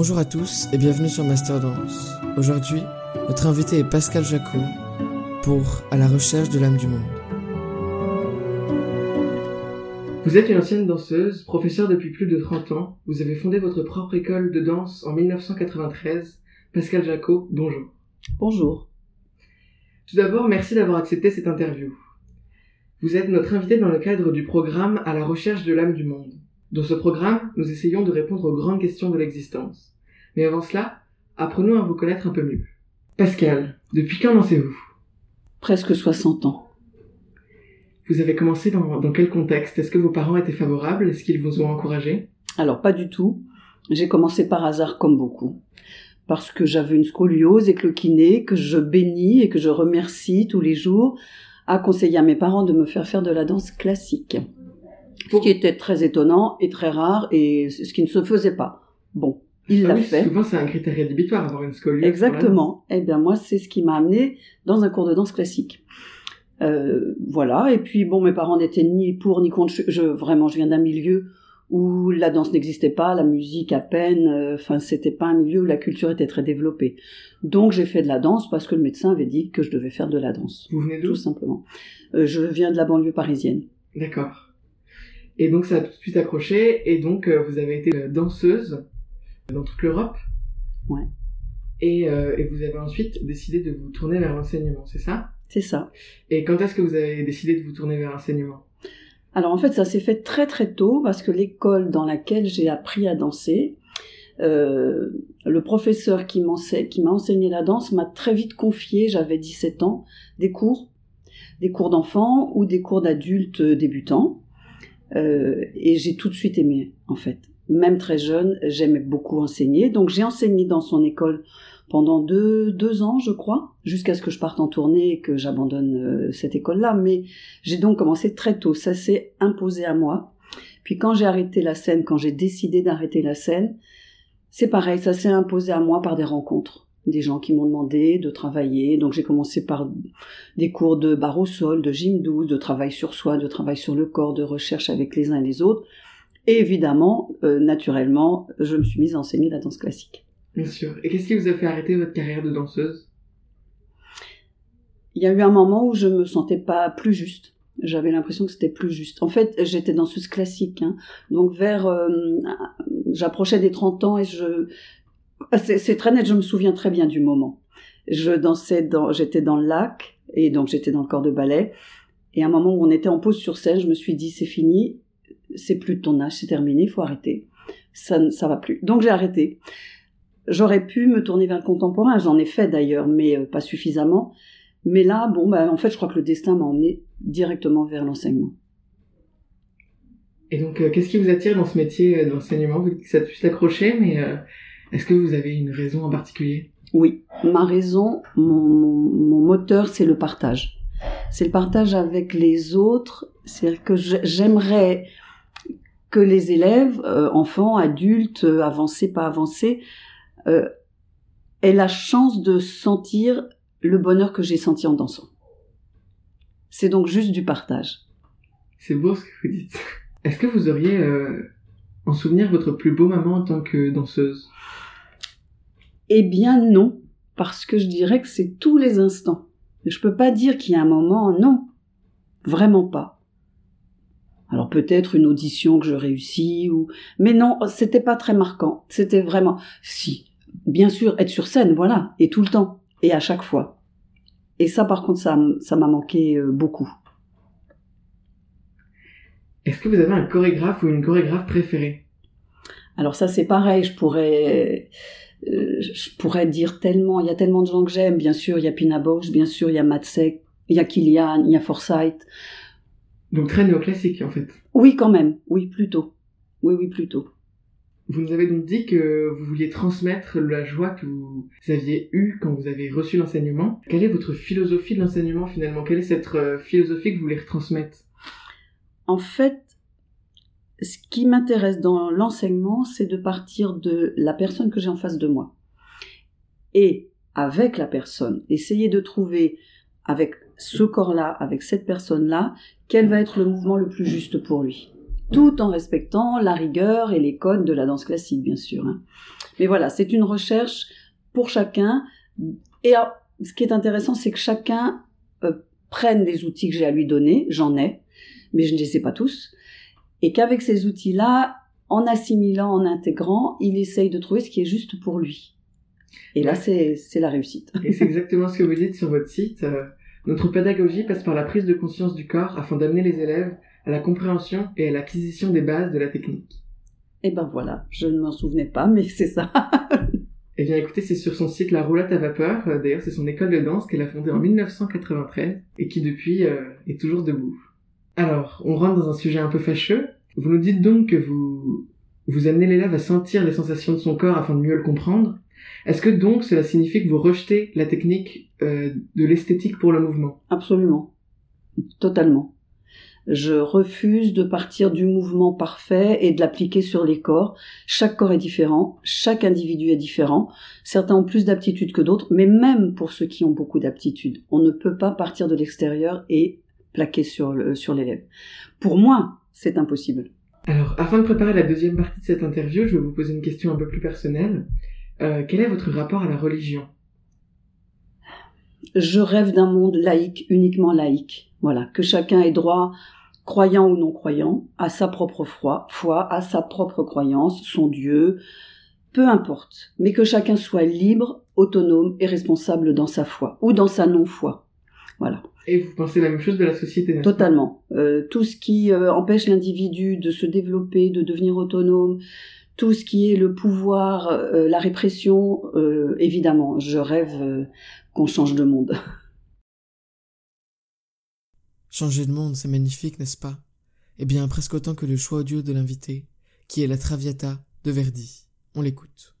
Bonjour à tous et bienvenue sur Master Dance. Aujourd'hui, notre invité est Pascal Jacot pour À la recherche de l'âme du monde. Vous êtes une ancienne danseuse, professeure depuis plus de 30 ans. Vous avez fondé votre propre école de danse en 1993. Pascal Jacot, bonjour. Bonjour. Tout d'abord, merci d'avoir accepté cette interview. Vous êtes notre invité dans le cadre du programme À la recherche de l'âme du monde. Dans ce programme, nous essayons de répondre aux grandes questions de l'existence. Mais avant cela, apprenons à vous connaître un peu mieux. Pascal, depuis quand dansez-vous Presque 60 ans. Vous avez commencé dans, dans quel contexte? Est-ce que vos parents étaient favorables? Est-ce qu'ils vous ont encouragé? Alors pas du tout. J'ai commencé par hasard comme beaucoup. Parce que j'avais une scoliose et que le kiné, que je bénis et que je remercie tous les jours, a conseillé à mes parents de me faire faire de la danse classique. Ce qui était très étonnant et très rare et ce qui ne se faisait pas. Bon, il Ah l'a oui, fait. Souvent, c'est un critère rédhibitoire, avoir une scoliose. Exactement. Eh bien, moi, c'est ce qui m'a amené dans un cours de danse classique. Euh, voilà. Et puis, bon, mes parents n'étaient ni pour ni contre. Je, vraiment, je viens d'un milieu où la danse n'existait pas, la musique à peine. euh, Enfin, c'était pas un milieu où la culture était très développée. Donc, j'ai fait de la danse parce que le médecin avait dit que je devais faire de la danse, Vous venez d'où? Tout simplement. Euh, je viens de la banlieue parisienne. D'accord. Et donc, ça a tout de suite accroché, et donc, euh, vous avez été euh, danseuse dans toute l'Europe. Ouais. Et, euh, et vous avez ensuite décidé de vous tourner vers l'enseignement, c'est ça? C'est ça. Et quand est-ce que vous avez décidé de vous tourner vers l'enseignement? Alors en fait, ça s'est fait très très tôt parce que l'école dans laquelle j'ai appris à danser, euh, le professeur qui qui m'a enseigné la danse m'a très vite confié, j'avais 17 ans, des cours, des cours d'enfants ou des cours d'adultes débutants. Euh, et j'ai tout de suite aimé, en fait. Même très jeune, j'aimais beaucoup enseigner. Donc j'ai enseigné dans son école pendant deux, deux ans, je crois, jusqu'à ce que je parte en tournée et que j'abandonne euh, cette école-là. Mais j'ai donc commencé très tôt, ça s'est imposé à moi. Puis quand j'ai arrêté la scène, quand j'ai décidé d'arrêter la scène, c'est pareil, ça s'est imposé à moi par des rencontres. Des gens qui m'ont demandé de travailler. Donc j'ai commencé par des cours de barre au sol, de gym douce, de travail sur soi, de travail sur le corps, de recherche avec les uns et les autres. Et évidemment, euh, naturellement, je me suis mise à enseigner la danse classique. Bien sûr. Et qu'est-ce qui vous a fait arrêter votre carrière de danseuse? Il y a eu un moment où je me sentais pas plus juste. J'avais l'impression que c'était plus juste. En fait, j'étais danseuse classique, hein. donc vers, euh, j'approchais des 30 ans et je, c'est très net. Je me souviens très bien du moment. Je dansais dans, j'étais dans le lac et donc j'étais dans le corps de ballet. Et à un moment où on était en pause sur scène, je me suis dit c'est fini, c'est plus de ton âge, c'est terminé, il faut arrêter. Ça, ne- ça va plus. Donc j'ai arrêté. J'aurais pu me tourner vers le contemporain, j'en ai fait d'ailleurs, mais euh, pas suffisamment. Mais là, bon, bah, en fait, je crois que le destin m'a emmené directement vers l'enseignement. Et donc, euh, qu'est-ce qui vous attire dans ce métier euh, d'enseignement? Que ça a suite accroché, mais est-ce que vous avez une raison en particulier? Oui, ma raison, mon, mon- mon moteur, c'est le partage. C'est le partage avec les autres. C'est-à-dire que j'aimerais que les élèves, euh, enfants, adultes, euh, avancés, pas avancés, euh, aient la chance de sentir le bonheur que j'ai senti en dansant. C'est donc juste du partage. C'est beau ce que vous dites. Est-ce que vous auriez euh, en souvenir votre plus beau moment en tant que danseuse? Eh bien non, parce que je dirais que c'est tous les instants. Je peux pas dire qu'il y a un moment, non, vraiment pas. Alors peut-être une audition que je réussis ou, mais non, c'était pas très marquant. C'était vraiment, si, bien sûr, être sur scène, voilà, et tout le temps, et à chaque fois. Et ça, par contre, ça, ça m'a manqué euh, beaucoup. Est-ce que vous avez un chorégraphe ou une chorégraphe préférée? Alors ça, c'est pareil. Je pourrais, euh, je pourrais dire tellement. Il y a tellement de gens que j'aime. Bien sûr, il y a Pina Bausch. Bien sûr, il y a Matsek. Il y a Kilian. Il y a Forsyth. Donc très néoclassique en fait. Oui, quand même. Oui, plutôt. Oui, oui, plutôt. Vous nous avez donc dit que vous vouliez transmettre la joie que vous aviez eue quand vous avez reçu l'enseignement. Quelle est votre philosophie de l'enseignement finalement? Quelle est cette euh, philosophie que vous voulez retransmettre? En fait, ce qui m'intéresse dans l'enseignement, c'est de partir de la personne que j'ai en face de moi. Et avec la personne, essayer de trouver avec ce corps-là, avec cette personne-là, quel va être le mouvement le plus juste pour lui. tout en respectant la rigueur et les codes de la danse classique, bien sûr. hein. Mais voilà, c'est une recherche pour chacun. Et alors, ce qui est intéressant, c'est que chacun euh, prenne les outils que j'ai à lui donner, j'en ai, mais je ne les sais pas tous, et qu'avec ces outils-là, en assimilant, en intégrant, il essaye de trouver ce qui est juste pour lui. Et là, Ouais. c'est c'est la réussite. Et c'est exactement ce que vous dites sur votre site. Euh, notre pédagogie passe par la prise de conscience du corps afin d'amener les élèves à la compréhension et à l'acquisition des bases de la technique. Et ben voilà, je ne m'en souvenais pas, mais c'est ça. Eh bien écoutez, c'est sur son site La Roulette à Vapeur, Euh, d'ailleurs c'est son école de danse qu'elle a fondée en 1993 et qui depuis euh, est toujours debout. Alors, on rentre dans un sujet un peu fâcheux. Vous nous dites donc que vous, vous amenez l'élève à sentir les sensations de son corps afin de mieux le comprendre. Est-ce que donc cela signifie que vous rejetez la technique euh, de l'esthétique pour le mouvement? Absolument. Totalement. Je refuse de partir du mouvement parfait et de l'appliquer sur les corps. Chaque corps est différent, chaque individu est différent. Certains ont plus d'aptitudes que d'autres, mais même pour ceux qui ont beaucoup d'aptitudes, on ne peut pas partir de l'extérieur et sur le- sur l'élève. Pour moi, c'est impossible. Alors, afin de préparer la deuxième partie de cette interview, je vais vous poser une question un peu plus personnelle. Euh, quel est votre rapport à la religion? Je rêve d'un monde laïque, uniquement laïque. Voilà, que chacun ait droit, croyant ou non croyant, à sa propre foi, foi, à sa propre croyance, son Dieu, peu importe, mais que chacun soit libre, autonome et responsable dans sa foi ou dans sa non-foi. Voilà, Et vous pensez la même chose de la société totalement. Euh, tout ce qui euh, empêche l'individu de se développer, de devenir autonome, tout ce qui est le pouvoir, euh, la répression, euh, évidemment, je rêve euh, qu'on change de monde. Changer de monde, c'est magnifique, n'est-ce pas? Eh bien, presque autant que le choix audio de l'invité, qui est la Traviata de Verdi. On l'écoute.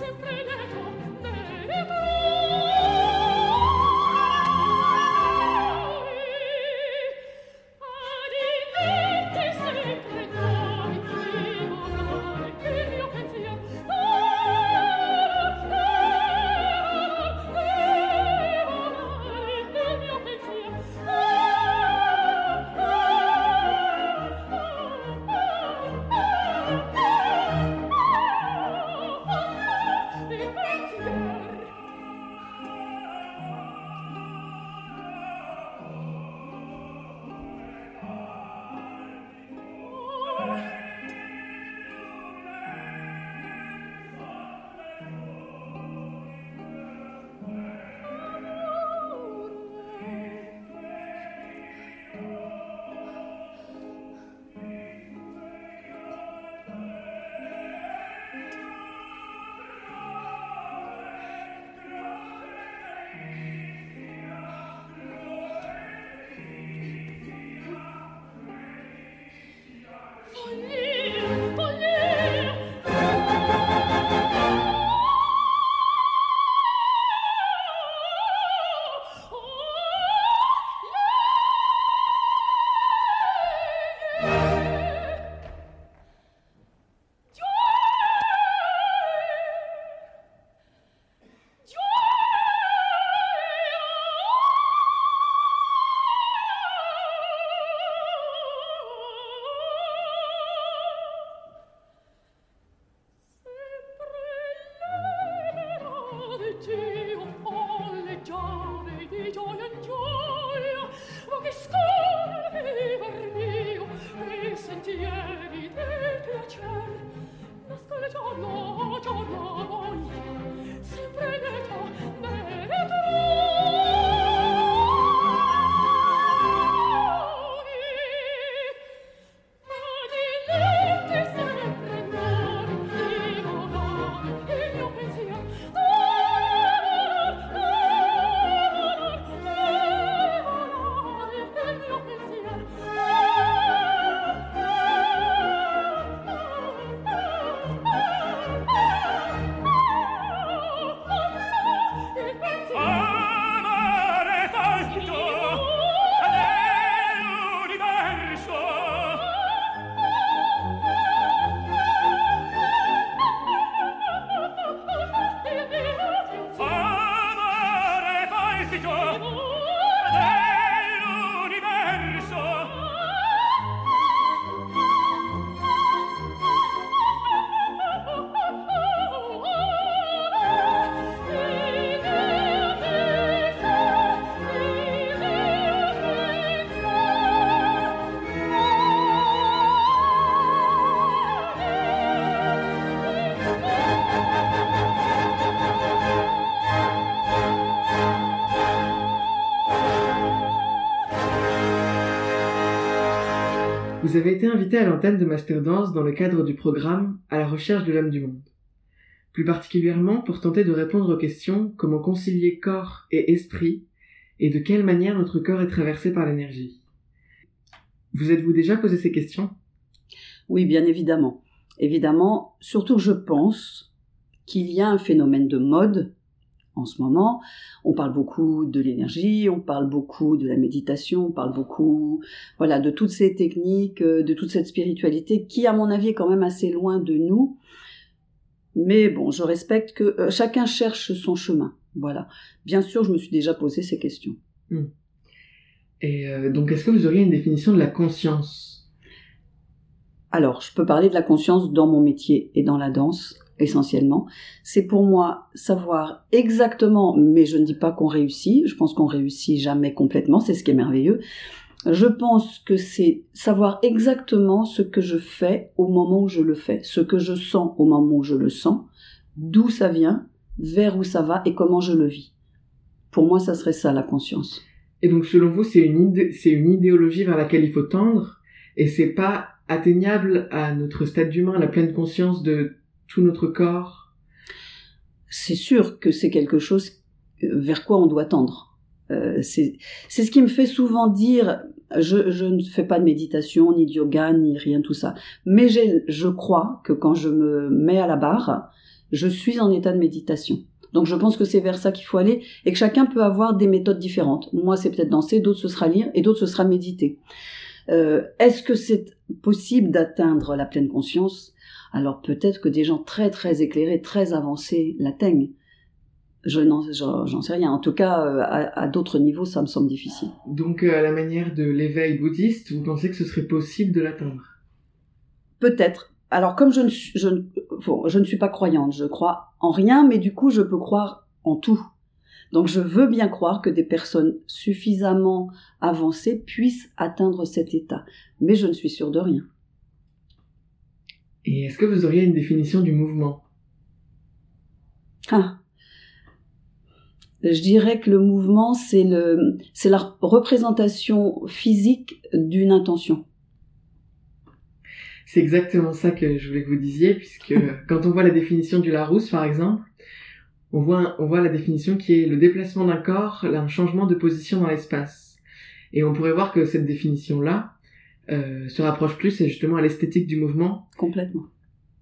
sempre Vous avez été invité à l'antenne de Master Dance dans le cadre du programme À la recherche de l'âme du monde. Plus particulièrement pour tenter de répondre aux questions comment concilier corps et esprit? et de quelle manière notre corps est traversé par l'énergie? Vous êtes-vous déjà posé ces questions? Oui, bien évidemment. Évidemment, surtout je pense qu'il y a un phénomène de mode en ce moment. On parle beaucoup de l'énergie, on parle beaucoup de la méditation, on parle beaucoup, voilà, de toutes ces techniques, euh, de toute cette spiritualité qui, à mon avis, est quand même assez loin de nous. Mais bon, je respecte que euh, chacun cherche son chemin. Voilà. Bien sûr, je me suis déjà posé ces questions. Hmm. Et euh, donc, est-ce que vous auriez une définition de la conscience? Alors, je peux parler de la conscience dans mon métier et dans la danse essentiellement, c'est pour moi savoir exactement, mais je ne dis pas qu'on réussit, je pense qu'on réussit jamais complètement, c'est ce qui est merveilleux. Je pense que c'est savoir exactement ce que je fais au moment où je le fais, ce que je sens au moment où je le sens, d'où ça vient, vers où ça va et comment je le vis. Pour moi, ça serait ça la conscience. Et donc, selon vous, c'est une, c'est une idéologie vers laquelle il faut tendre, et c'est pas atteignable à notre stade d'humain, la pleine conscience de tout notre corps C'est sûr que c'est quelque chose vers quoi on doit tendre. Euh, c'est ce qui me fait souvent dire, je, je, ne fais pas de méditation, ni de yoga, ni rien tout ça. Mais je crois que quand je me mets à la barre, je suis en état de méditation. Donc je pense que c'est vers ça qu'il faut aller et que chacun peut avoir des méthodes différentes. Moi, c'est peut-être danser, d'autres ce sera lire et d'autres ce sera méditer. Euh, Est-ce que c'est possible d'atteindre la pleine conscience? Alors peut-être que des gens très très éclairés, très avancés l'atteignent. Je j'en sais rien. En tout cas, euh, à, à d'autres niveaux, ça me semble difficile. Donc, euh, à la manière de l'éveil bouddhiste, vous pensez que ce serait possible de l'atteindre? Peut-être. Alors, comme je ne, suis, je, ne, bon, je ne suis pas croyante, je crois en rien, mais du coup, je peux croire en tout. Donc, je veux bien croire que des personnes suffisamment avancées puissent atteindre cet état. Mais je ne suis sûre de rien. Et est-ce que vous auriez une définition du mouvement? Ah, je dirais que le mouvement, c'est le, c'est la représentation physique d'une intention. C'est exactement ça que je voulais que vous disiez, puisque quand on voit la définition du Larousse, par exemple, on voit, on voit la définition qui est le déplacement d'un corps, un changement de position dans l'espace. Et on pourrait voir que cette définition-là euh, se rapproche plus justement à l'esthétique du mouvement. Complètement.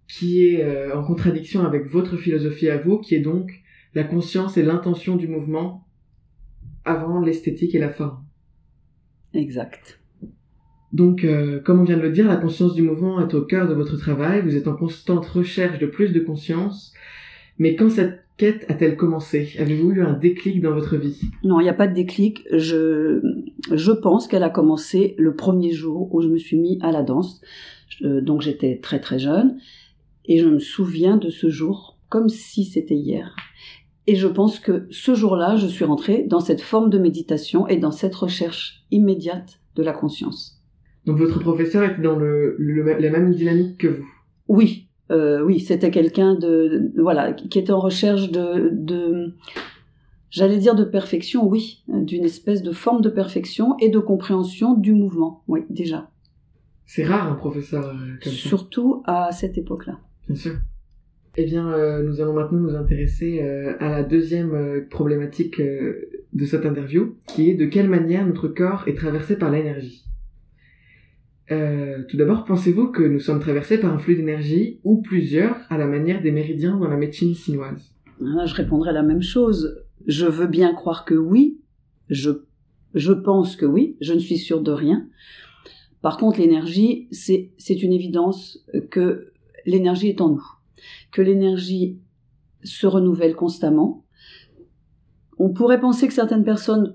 Qui est euh, en contradiction avec votre philosophie à vous, qui est donc la conscience et l'intention du mouvement avant l'esthétique et la forme. Exact. Donc, euh, comme on vient de le dire, la conscience du mouvement est au cœur de votre travail, vous êtes en constante recherche de plus de conscience, mais quand cette quête a-t-elle commencé? Avez-vous eu un déclic dans votre vie? Non, il n'y a pas de déclic. Je, je pense qu'elle a commencé le premier jour où je me suis mis à la danse. Euh, donc j'étais très très jeune, et je me souviens de ce jour comme si c'était hier. Et je pense que ce jour-là, je suis rentrée dans cette forme de méditation et dans cette recherche immédiate de la conscience. Donc votre professeur était dans le, le, la même dynamique que vous? Oui, euh, oui, c'était quelqu'un de, de, voilà qui était en recherche de, de j'allais dire de perfection, oui, d'une espèce de forme de perfection et de compréhension du mouvement, oui, déjà. C'est rare un professeur euh, comme ça. Surtout à cette époque-là. Bien sûr. Eh bien, euh, nous allons maintenant nous intéresser euh, à la deuxième problématique de cette interview, qui est de quelle manière notre corps est traversé par l'énergie. Tout d'abord, pensez-vous que nous sommes traversés par un flux d'énergie ou plusieurs à la manière des méridiens dans la médecine chinoise? Là, je répondrai la même chose. Je veux bien croire que oui. Je, je pense que oui. Je ne suis sûre de rien. Par contre, l'énergie, c'est, c'est une évidence que l'énergie est en nous que l'énergie se renouvelle constamment. On pourrait penser que certaines personnes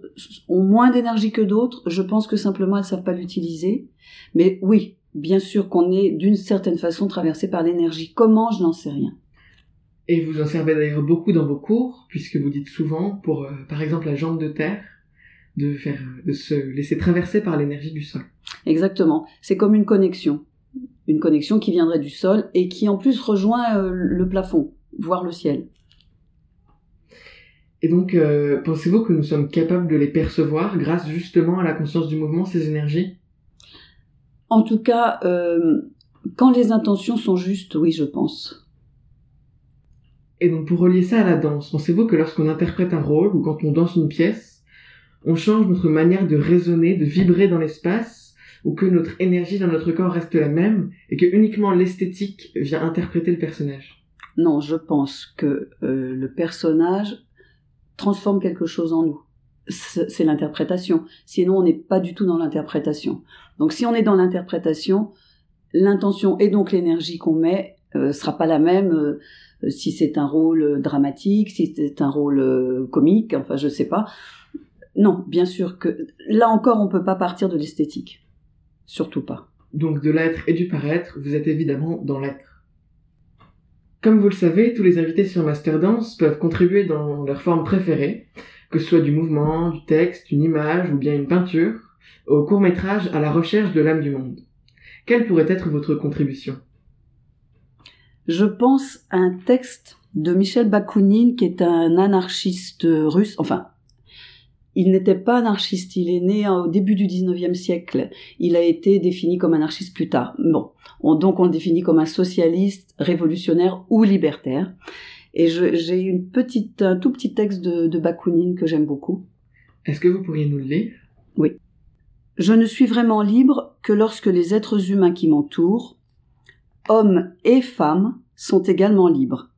ont moins d'énergie que d'autres. Je pense que simplement elles savent pas l'utiliser. Mais oui, bien sûr qu'on est d'une certaine façon traversé par l'énergie. Comment Je n'en sais rien. Et vous en servez d'ailleurs beaucoup dans vos cours, puisque vous dites souvent, pour euh, par exemple la jambe de terre, de faire, de se laisser traverser par l'énergie du sol. Exactement. C'est comme une connexion une connexion qui viendrait du sol et qui en plus rejoint euh, le plafond, voire le ciel. Et donc, euh, pensez-vous que nous sommes capables de les percevoir grâce justement à la conscience du mouvement, ces énergies? En tout cas, euh, quand les intentions sont justes, oui, je pense. Et donc, pour relier ça à la danse, pensez-vous que lorsqu'on interprète un rôle ou quand on danse une pièce, on change notre manière de raisonner, de vibrer dans l'espace ou que notre énergie dans notre corps reste la même et que uniquement l'esthétique vient interpréter le personnage? Non, je pense que euh, le personnage transforme quelque chose en nous. C'est l'interprétation. Sinon, on n'est pas du tout dans l'interprétation. Donc, si on est dans l'interprétation, l'intention et donc l'énergie qu'on met euh, sera pas la même euh, si c'est un rôle dramatique, si c'est un rôle euh, comique, enfin, je sais pas. Non, bien sûr que là encore, on peut pas partir de l'esthétique. Surtout pas. Donc de l'être et du paraître, vous êtes évidemment dans l'être. Comme vous le savez, tous les invités sur Master Dance peuvent contribuer dans leur forme préférée, que ce soit du mouvement, du texte, une image ou bien une peinture, au court métrage à la recherche de l'âme du monde. Quelle pourrait être votre contribution? Je pense à un texte de Michel Bakounine, qui est un anarchiste russe, enfin il n'était pas anarchiste, il est né au début du 19e siècle. Il a été défini comme anarchiste plus tard. Bon, on, donc on le définit comme un socialiste, révolutionnaire ou libertaire. Et j'ai une petite, un tout petit texte de, de Bakounine que j'aime beaucoup. Est-ce que vous pourriez nous le lire? Oui. Je ne suis vraiment libre que lorsque les êtres humains qui m'entourent, hommes et femmes, sont également libres.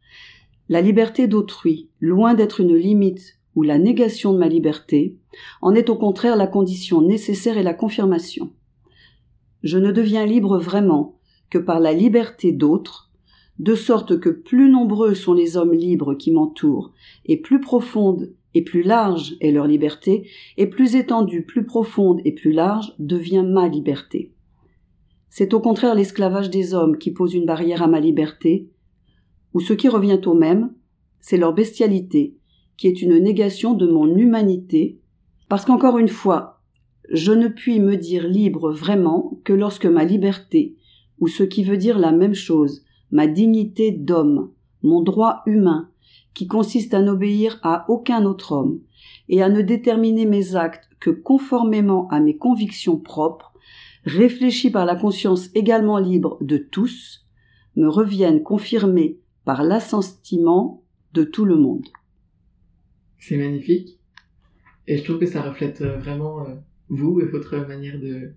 La liberté d'autrui, loin d'être une limite ou la négation de ma liberté, en est au contraire la condition nécessaire et la confirmation. Je ne deviens libre vraiment que par la liberté d'autres, de sorte que plus nombreux sont les hommes libres qui m'entourent, et plus profonde et plus large est leur liberté, et plus étendue, plus profonde et plus large devient ma liberté. C'est au contraire l'esclavage des hommes qui pose une barrière à ma liberté, ou ce qui revient au même, c'est leur bestialité, qui est une négation de mon humanité, parce qu'encore une fois, je ne puis me dire libre vraiment que lorsque ma liberté, ou ce qui veut dire la même chose, ma dignité d'homme, mon droit humain, qui consiste à n'obéir à aucun autre homme, et à ne déterminer mes actes que conformément à mes convictions propres, réfléchis par la conscience également libre de tous, me reviennent confirmés par l'assentiment de tout le monde. C'est magnifique. Et je trouve que ça reflète euh, vraiment euh, vous et votre manière de,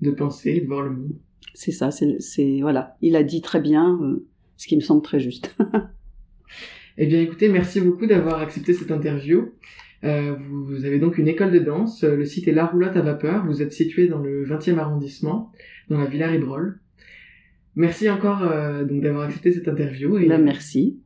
de penser de voir le monde. C'est ça, c'est voilà. Il a dit très bien, euh, ce qui me semble très juste. eh bien, écoutez, merci beaucoup d'avoir accepté cette interview. vous avez donc une école de danse. Le site est La Roulotte à Vapeur. Vous êtes situé dans le 20e arrondissement, dans la Villa Ribrol. Merci encore d'avoir accepté cette interview. Et... Ben, merci.